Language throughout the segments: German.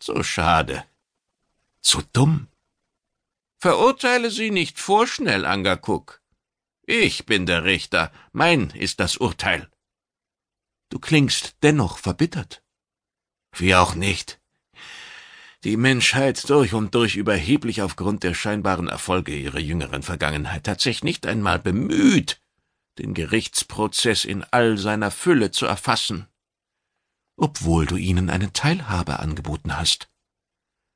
So schade. Zu dumm. Verurteile sie nicht vorschnell, Angakuk. Ich bin der Richter, mein ist das Urteil. Du klingst dennoch verbittert. Wie auch nicht. Die Menschheit durch und durch überheblich aufgrund der scheinbaren Erfolge ihrer jüngeren Vergangenheit hat sich nicht einmal bemüht, den Gerichtsprozess in all seiner Fülle zu erfassen. Obwohl du ihnen eine Teilhabe angeboten hast.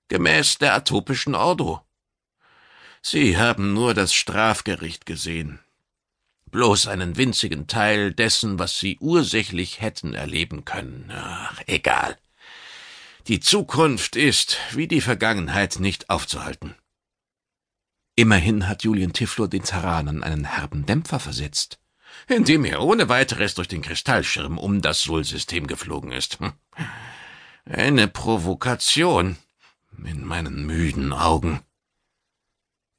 Gemäß der atopischen Ordo. Sie haben nur das Strafgericht gesehen. Bloß einen winzigen Teil dessen, was sie ursächlich hätten erleben können. Ach, egal. Die Zukunft ist, wie die Vergangenheit, nicht aufzuhalten. Immerhin hat Julian Tiflor den Terranern einen herben Dämpfer versetzt. Indem er ohne weiteres durch den Kristallschirm um das Sol-System geflogen ist. Hm. Eine Provokation in meinen müden Augen.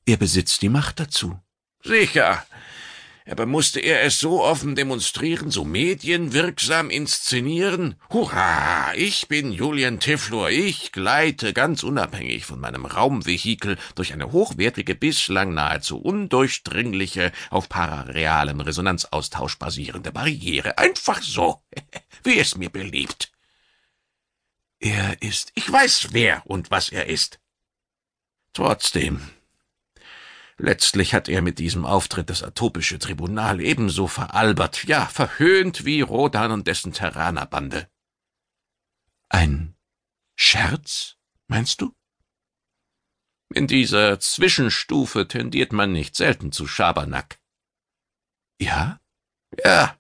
Er besitzt die Macht dazu. Sicher. Aber musste er es so offen demonstrieren, so medienwirksam inszenieren? Hurra! Ich bin Julian Tiflor. Ich gleite ganz unabhängig von meinem Raumvehikel durch eine hochwertige, bislang nahezu undurchdringliche, auf pararealem Resonanzaustausch basierende Barriere. Einfach so, wie es mir beliebt. Er ist. Ich weiß, wer und was er ist. Trotzdem, Letztlich hat er mit diesem Auftritt das atopische Tribunal ebenso veralbert, ja verhöhnt wie Rodan und dessen Terranerbande. Ein Scherz, meinst du? In dieser Zwischenstufe tendiert man nicht selten zu Schabernack. Ja? Ja.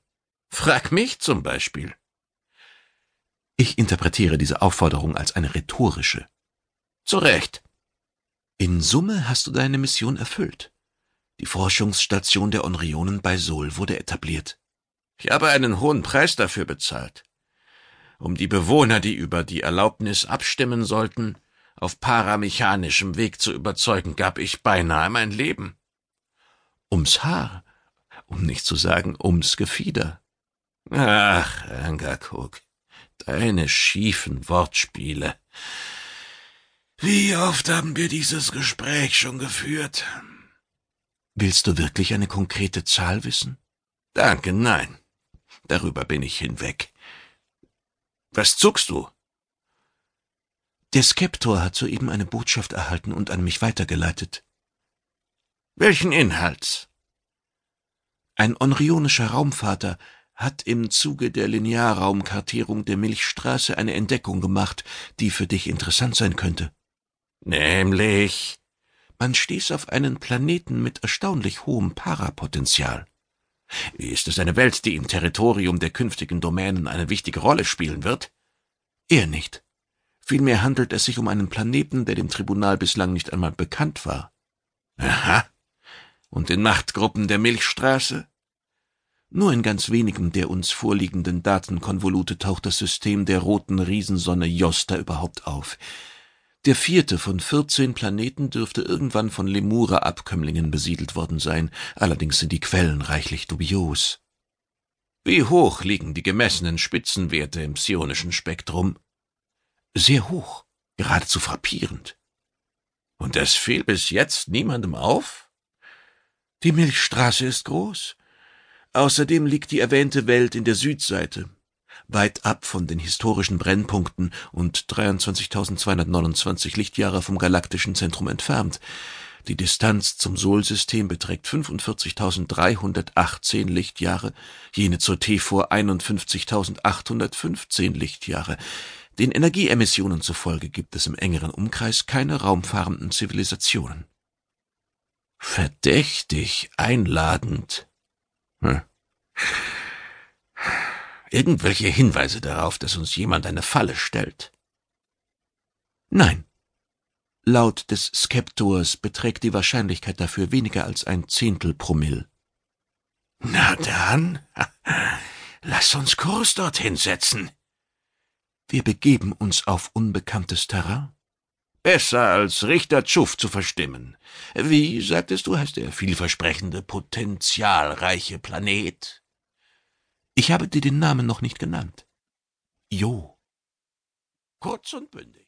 Frag mich zum Beispiel. Ich interpretiere diese Aufforderung als eine rhetorische. Zu Recht. In Summe hast du deine Mission erfüllt. Die Forschungsstation der Onrionen bei Sol wurde etabliert. Ich habe einen hohen Preis dafür bezahlt. Um die Bewohner, die über die Erlaubnis abstimmen sollten, auf paramechanischem Weg zu überzeugen, gab ich beinahe mein Leben. Ums Haar, um nicht zu sagen ums Gefieder. Ach, Angakuk, deine schiefen Wortspiele. Wie oft haben wir dieses Gespräch schon geführt? Willst du wirklich eine konkrete Zahl wissen? Danke, nein. Darüber bin ich hinweg. Was zuckst du? Der Skeptor hat soeben eine Botschaft erhalten und an mich weitergeleitet. Welchen Inhalts? Ein onrionischer Raumvater hat im Zuge der Linearraumkartierung der Milchstraße eine Entdeckung gemacht, die für dich interessant sein könnte. Nämlich? Man stieß auf einen Planeten mit erstaunlich hohem Parapotenzial. Ist es eine Welt, die im Territorium der künftigen Domänen eine wichtige Rolle spielen wird? Eher nicht. Vielmehr handelt es sich um einen Planeten, der dem Tribunal bislang nicht einmal bekannt war. Aha. Und in Machtgruppen der Milchstraße? Nur in ganz wenigen der uns vorliegenden Datenkonvolute taucht das System der roten Riesensonne Josta überhaupt auf. Der vierte von vierzehn Planeten dürfte irgendwann von Lemura-Abkömmlingen besiedelt worden sein, allerdings sind die Quellen reichlich dubios. Wie hoch liegen die gemessenen Spitzenwerte im psionischen Spektrum? Sehr hoch, geradezu frappierend. Und das fiel bis jetzt niemandem auf? Die Milchstraße ist groß. Außerdem liegt die erwähnte Welt in der Südseite, weit ab von den historischen Brennpunkten und 23.229 Lichtjahre vom galaktischen Zentrum entfernt. Die Distanz zum Solsystem beträgt 45.318 Lichtjahre, jene zur T-Vor 51.815 Lichtjahre. Den Energieemissionen zufolge gibt es im engeren Umkreis keine raumfahrenden Zivilisationen. Verdächtig einladend. Hm. Irgendwelche Hinweise darauf, dass uns jemand eine Falle stellt? Nein. Laut des Skeptors beträgt die Wahrscheinlichkeit dafür weniger als ein Zehntel Promille. Na dann, lass uns Kurs dorthin setzen. Wir begeben uns auf unbekanntes Terrain. Besser als Richter Tschuff zu verstimmen. Wie, sagtest du, heißt der vielversprechende, potenzialreiche Planet? Ich habe dir den Namen noch nicht genannt. Jo. Kurz und bündig.